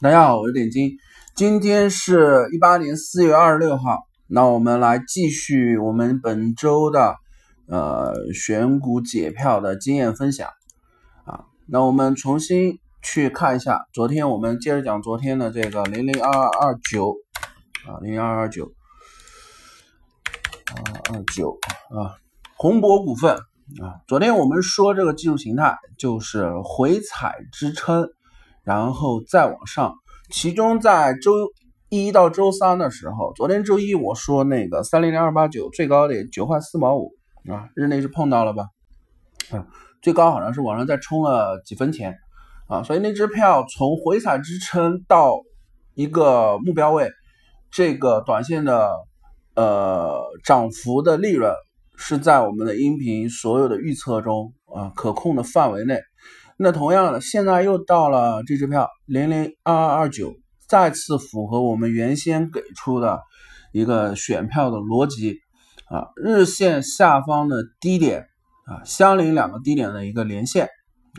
大家好，我是点金，今天是一八年四月二十六号，那我们来继续我们本周的呃选股解票的经验分享。啊。那我们重新去看一下，昨天我们接着讲昨天的这个零零二二二九。啊，零零二二九。二二九。啊，宏博股份。啊，昨天我们说这个技术形态就是回踩支撑。然后再往上，其中在周一到周三的时候，昨天周一我说那个三零零二八九最高点九块四毛五啊，日内是碰到了吧？啊，最高好像是往上再冲了几分钱啊，所以那支票从回踩支撑到一个目标位，这个短线的呃涨幅的利润是在我们的音频所有的预测中啊可控的范围内。那同样的，现在又到了这支票零零二二二九，再次符合我们原先给出的一个选票的逻辑啊，日线下方的低点啊，相邻两个低点的一个连线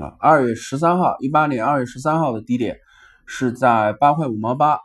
啊，二月十三号一八年二月十三号的低点是在八块五毛八，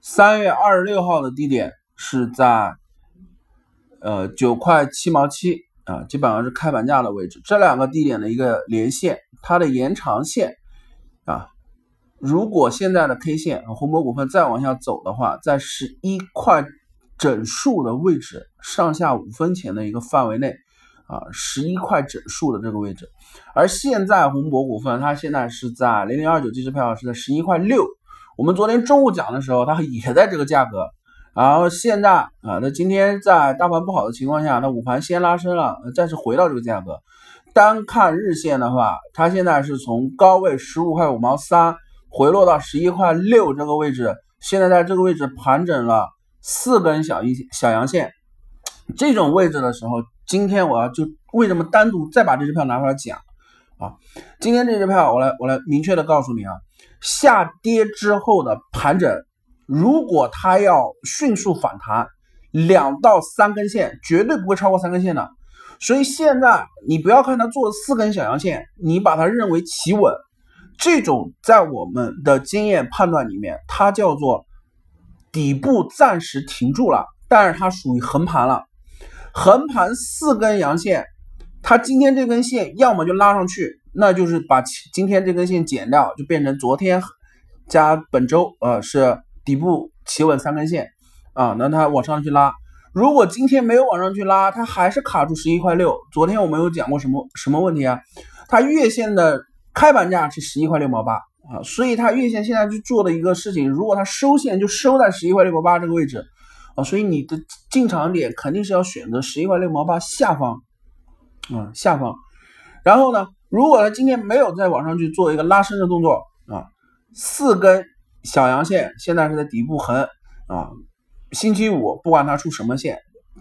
三月二十六号的低点是在呃九块七毛七。啊，基本上是开盘价的位置，这两个低点的一个连线，它的延长线啊，如果现在的 K 线红博股份再往下走的话，在十一块整数的位置，上下五分钱的一个范围内啊，十一块整数的这个位置，而现在红博股份它现在是在零零二九这支票是在十一块六，我们昨天中午讲的时候，它也在这个价格。然后现在啊，那今天在大盘不好的情况下，那午盘先拉升了，暂时回到这个价格。单看日线的话，它现在是从高位十五块五毛三回落到十一块六这个位置，现在在这个位置盘整了四根小阴小阳线。这种位置的时候，今天我要就为什么单独再把这支票拿出来讲啊？今天这支票我来我来明确的告诉你啊，下跌之后的盘整。如果它要迅速反弹，两到三根线绝对不会超过三根线的。所以现在你不要看它做了四根小阳线，你把它认为企稳，这种在我们的经验判断里面，它叫做底部暂时停住了，但是它属于横盘了。横盘四根阳线，它今天这根线要么就拉上去，那就是把今天这根线减掉，就变成昨天加本周，呃是。底部企稳三根线啊，那它往上去拉。如果今天没有往上去拉，它还是卡住十一块六。昨天我们有讲过什么什么问题啊？它月线的开盘价是十一块六毛八啊，所以它月线现在去做的一个事情，如果它收线就收在十一块六毛八这个位置啊，所以你的进场点肯定是要选择十一块六毛八下方啊下方。然后呢，如果它今天没有再往上去做一个拉升的动作啊，四根。小阳线现在是在底部横啊，星期五不管它出什么线，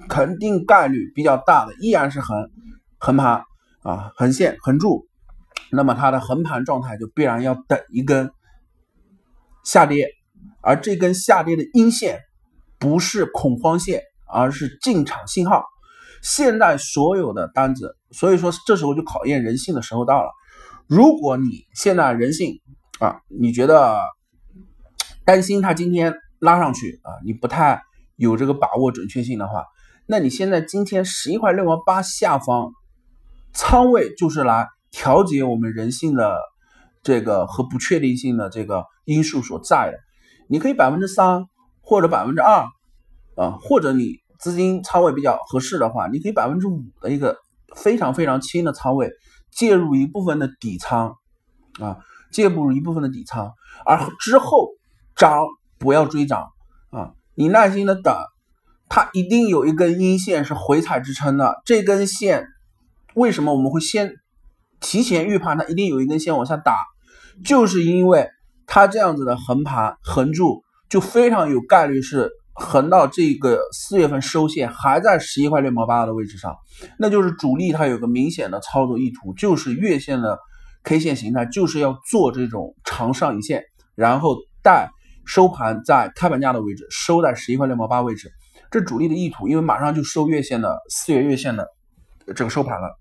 肯定概率比较大的依然是横横盘啊，横线横柱，那么它的横盘状态就必然要等一根下跌，而这根下跌的阴线不是恐慌线，而是进场信号。现在所有的单子，所以说这时候就考验人性的时候到了。如果你现在人性啊，你觉得？担心它今天拉上去啊，你不太有这个把握准确性的话，那你现在今天十一块六毛八下方仓位就是来调节我们人性的这个和不确定性的这个因素所在的。你可以百分之三或者百分之二啊，或者你资金仓位比较合适的话，你可以百分之五的一个非常非常轻的仓位介入一部分的底仓啊，介入一部分的底仓，而之后。涨不要追涨啊！你耐心的等，它一定有一根阴线是回踩支撑的。这根线为什么我们会先提前预判它一定有一根线往下打？就是因为它这样子的横盘横住，就非常有概率是横到这个四月份收线还在十一块六毛八的位置上，那就是主力它有个明显的操作意图，就是月线的 K 线形态就是要做这种长上影线，然后带。收盘在开盘价的位置，收在十一块六毛八位置，这主力的意图，因为马上就收月线的四月月线的这个收盘了。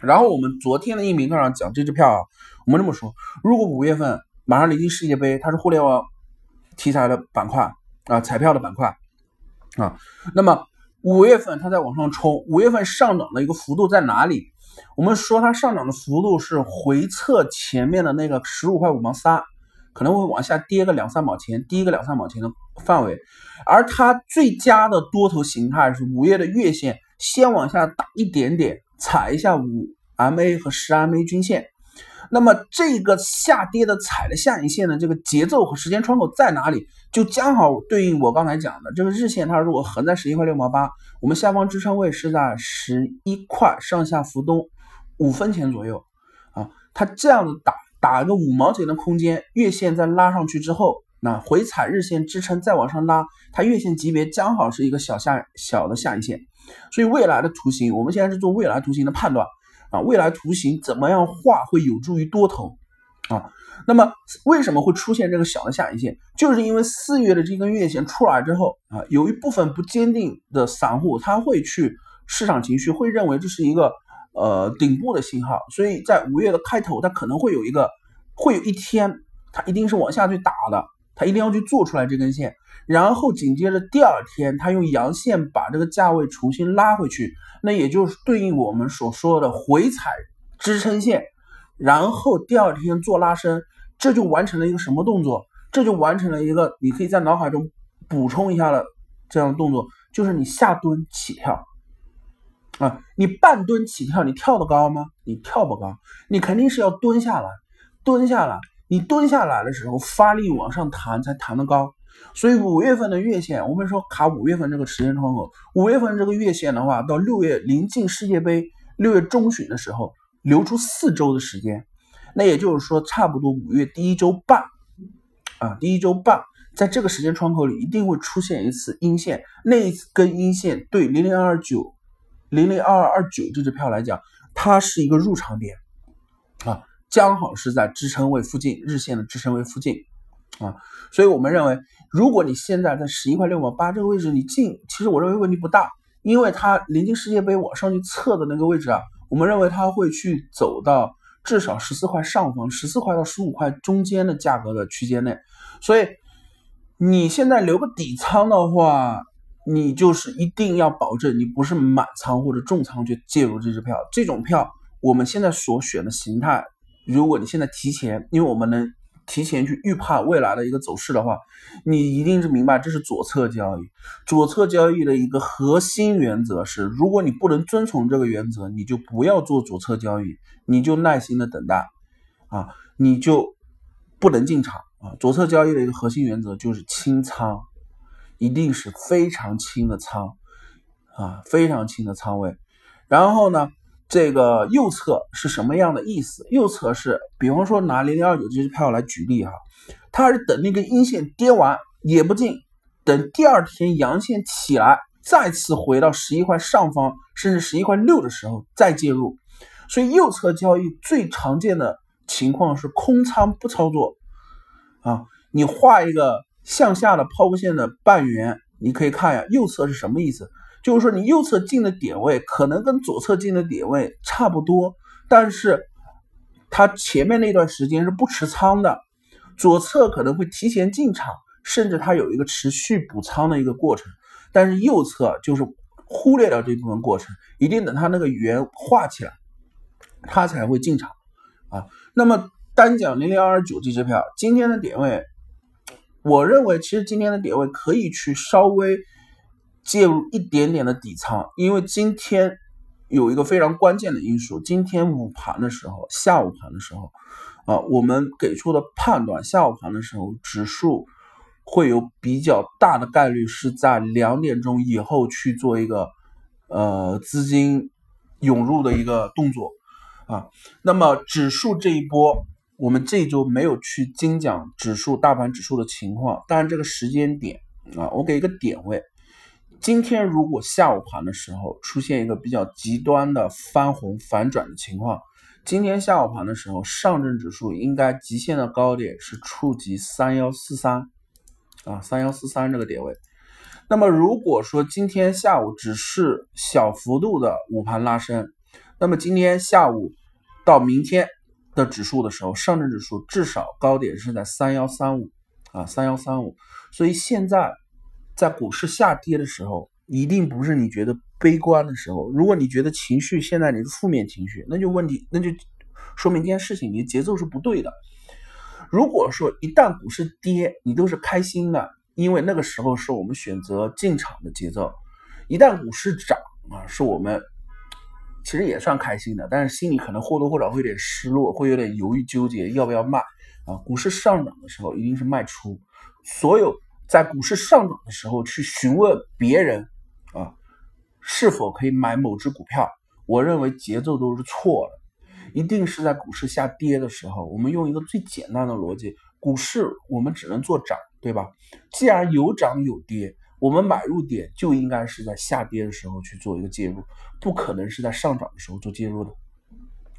然后我们昨天的音频课上讲这支票啊，我们这么说，如果五月份马上临近世界杯，它是互联网题材的板块啊，彩票的板块啊。那么五月份它在往上冲，五月份上涨的一个幅度在哪里？我们说它上涨的幅度是回测前面的那个十五块五毛三，可能会往下跌个两三毛钱，低个两三毛钱的范围。而它最佳的多头形态是五月的月线先往下打一点点，踩一下五 MA 和十 MA 均线。那么这个下跌的踩的下影线的这个节奏和时间窗口在哪里？就刚好对应我刚才讲的这个日线，它如果横在十一块六毛八，我们下方支撑位是在十一块上下浮动五分钱左右啊。它这样子打打一个五毛钱的空间，月线再拉上去之后，那回踩日线支撑再往上拉，它月线级别刚好是一个小下小的下影线，所以未来的图形，我们现在是做未来图形的判断。啊，未来图形怎么样画会有助于多头啊？那么为什么会出现这个小的下影线？就是因为四月的这根月线出来之后啊，有一部分不坚定的散户他会去市场情绪会认为这是一个呃顶部的信号，所以在五月的开头，它可能会有一个会有一天，它一定是往下去打的，它一定要去做出来这根线。然后紧接着第二天，它用阳线把这个价位重新拉回去，那也就是对应我们所说的回踩支撑线，然后第二天做拉升，这就完成了一个什么动作？这就完成了一个你可以在脑海中补充一下的这样的动作，就是你下蹲起跳啊，你半蹲起跳，你跳得高吗？你跳不高，你肯定是要蹲下来，蹲下来，你蹲下来的时候发力往上弹才弹得高。所以五月份的月线，我们说卡五月份这个时间窗口，五月份这个月线的话，到六月临近世界杯六月中旬的时候，留出四周的时间，那也就是说，差不多五月第一周半啊，第一周半，在这个时间窗口里，一定会出现一次阴线，那一次根阴线对零零二二九零零二二二九这支票来讲，它是一个入场点啊，刚好是在支撑位附近，日线的支撑位附近。啊，所以我们认为，如果你现在在十一块六毛八这个位置你进，其实我认为问题不大，因为它临近世界杯往上去测的那个位置啊，我们认为它会去走到至少十四块上方，十四块到十五块中间的价格的区间内，所以你现在留个底仓的话，你就是一定要保证你不是满仓或者重仓去介入这支票，这种票我们现在所选的形态，如果你现在提前，因为我们能。提前去预判未来的一个走势的话，你一定是明白这是左侧交易。左侧交易的一个核心原则是，如果你不能遵从这个原则，你就不要做左侧交易，你就耐心的等待啊，你就不能进场啊。左侧交易的一个核心原则就是清仓，一定是非常轻的仓啊，非常轻的仓位。然后呢？这个右侧是什么样的意思？右侧是，比方说拿零零二九这支票来举例哈，它是等那个阴线跌完也不进，等第二天阳线起来，再次回到十一块上方，甚至十一块六的时候再介入。所以右侧交易最常见的情况是空仓不操作啊。你画一个向下的抛物线的半圆，你可以看一下右侧是什么意思。就是说，你右侧进的点位可能跟左侧进的点位差不多，但是它前面那段时间是不持仓的，左侧可能会提前进场，甚至它有一个持续补仓的一个过程，但是右侧就是忽略掉这部分过程，一定等它那个圆画起来，它才会进场啊。那么单讲零零二二九这支票，今天的点位，我认为其实今天的点位可以去稍微。介入一点点的底仓，因为今天有一个非常关键的因素。今天午盘的时候，下午盘的时候，啊，我们给出的判断，下午盘的时候，指数会有比较大的概率是在两点钟以后去做一个呃资金涌入的一个动作啊。那么指数这一波，我们这周没有去精讲指数大盘指数的情况，但是这个时间点啊，我给一个点位。今天如果下午盘的时候出现一个比较极端的翻红反转的情况，今天下午盘的时候，上证指数应该极限的高点是触及三幺四三啊，三幺四三这个点位。那么如果说今天下午只是小幅度的午盘拉升，那么今天下午到明天的指数的时候，上证指数至少高点是在三幺三五啊，三幺三五。所以现在在股市下跌的时候，一定不是你觉得悲观的时候。如果你觉得情绪现在你是负面情绪，那就问题，那就说明这件事情你的节奏是不对的。如果说一旦股市跌，你都是开心的，因为那个时候是我们选择进场的节奏；一旦股市涨啊，是我们其实也算开心的，但是心里可能或多或少会有点失落，会有点犹豫纠结要不要卖啊。股市上涨的时候一定是卖出，所有在股市上涨的时候去询问别人啊是否可以买某只股票，我认为节奏都是错的。一定是在股市下跌的时候，我们用一个最简单的逻辑，股市我们只能做涨，对吧？既然有涨有跌，我们买入点就应该是在下跌的时候去做一个介入，不可能是在上涨的时候做介入的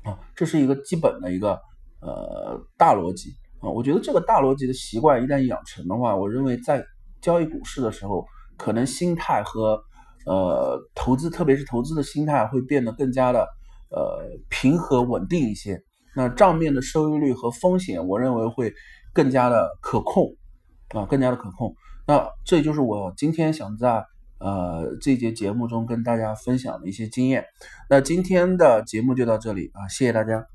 啊，这是一个基本的一个呃大逻辑啊。我觉得这个大逻辑的习惯一旦养成的话，我认为在交易股市的时候，可能心态和呃投资，特别是投资的心态会变得更加的。呃，平和稳定一些，那账面的收益率和风险，我认为会更加的可控啊，更加的可控。那这就是我今天想在呃这节节目中跟大家分享的一些经验。那今天的节目就到这里啊，谢谢大家。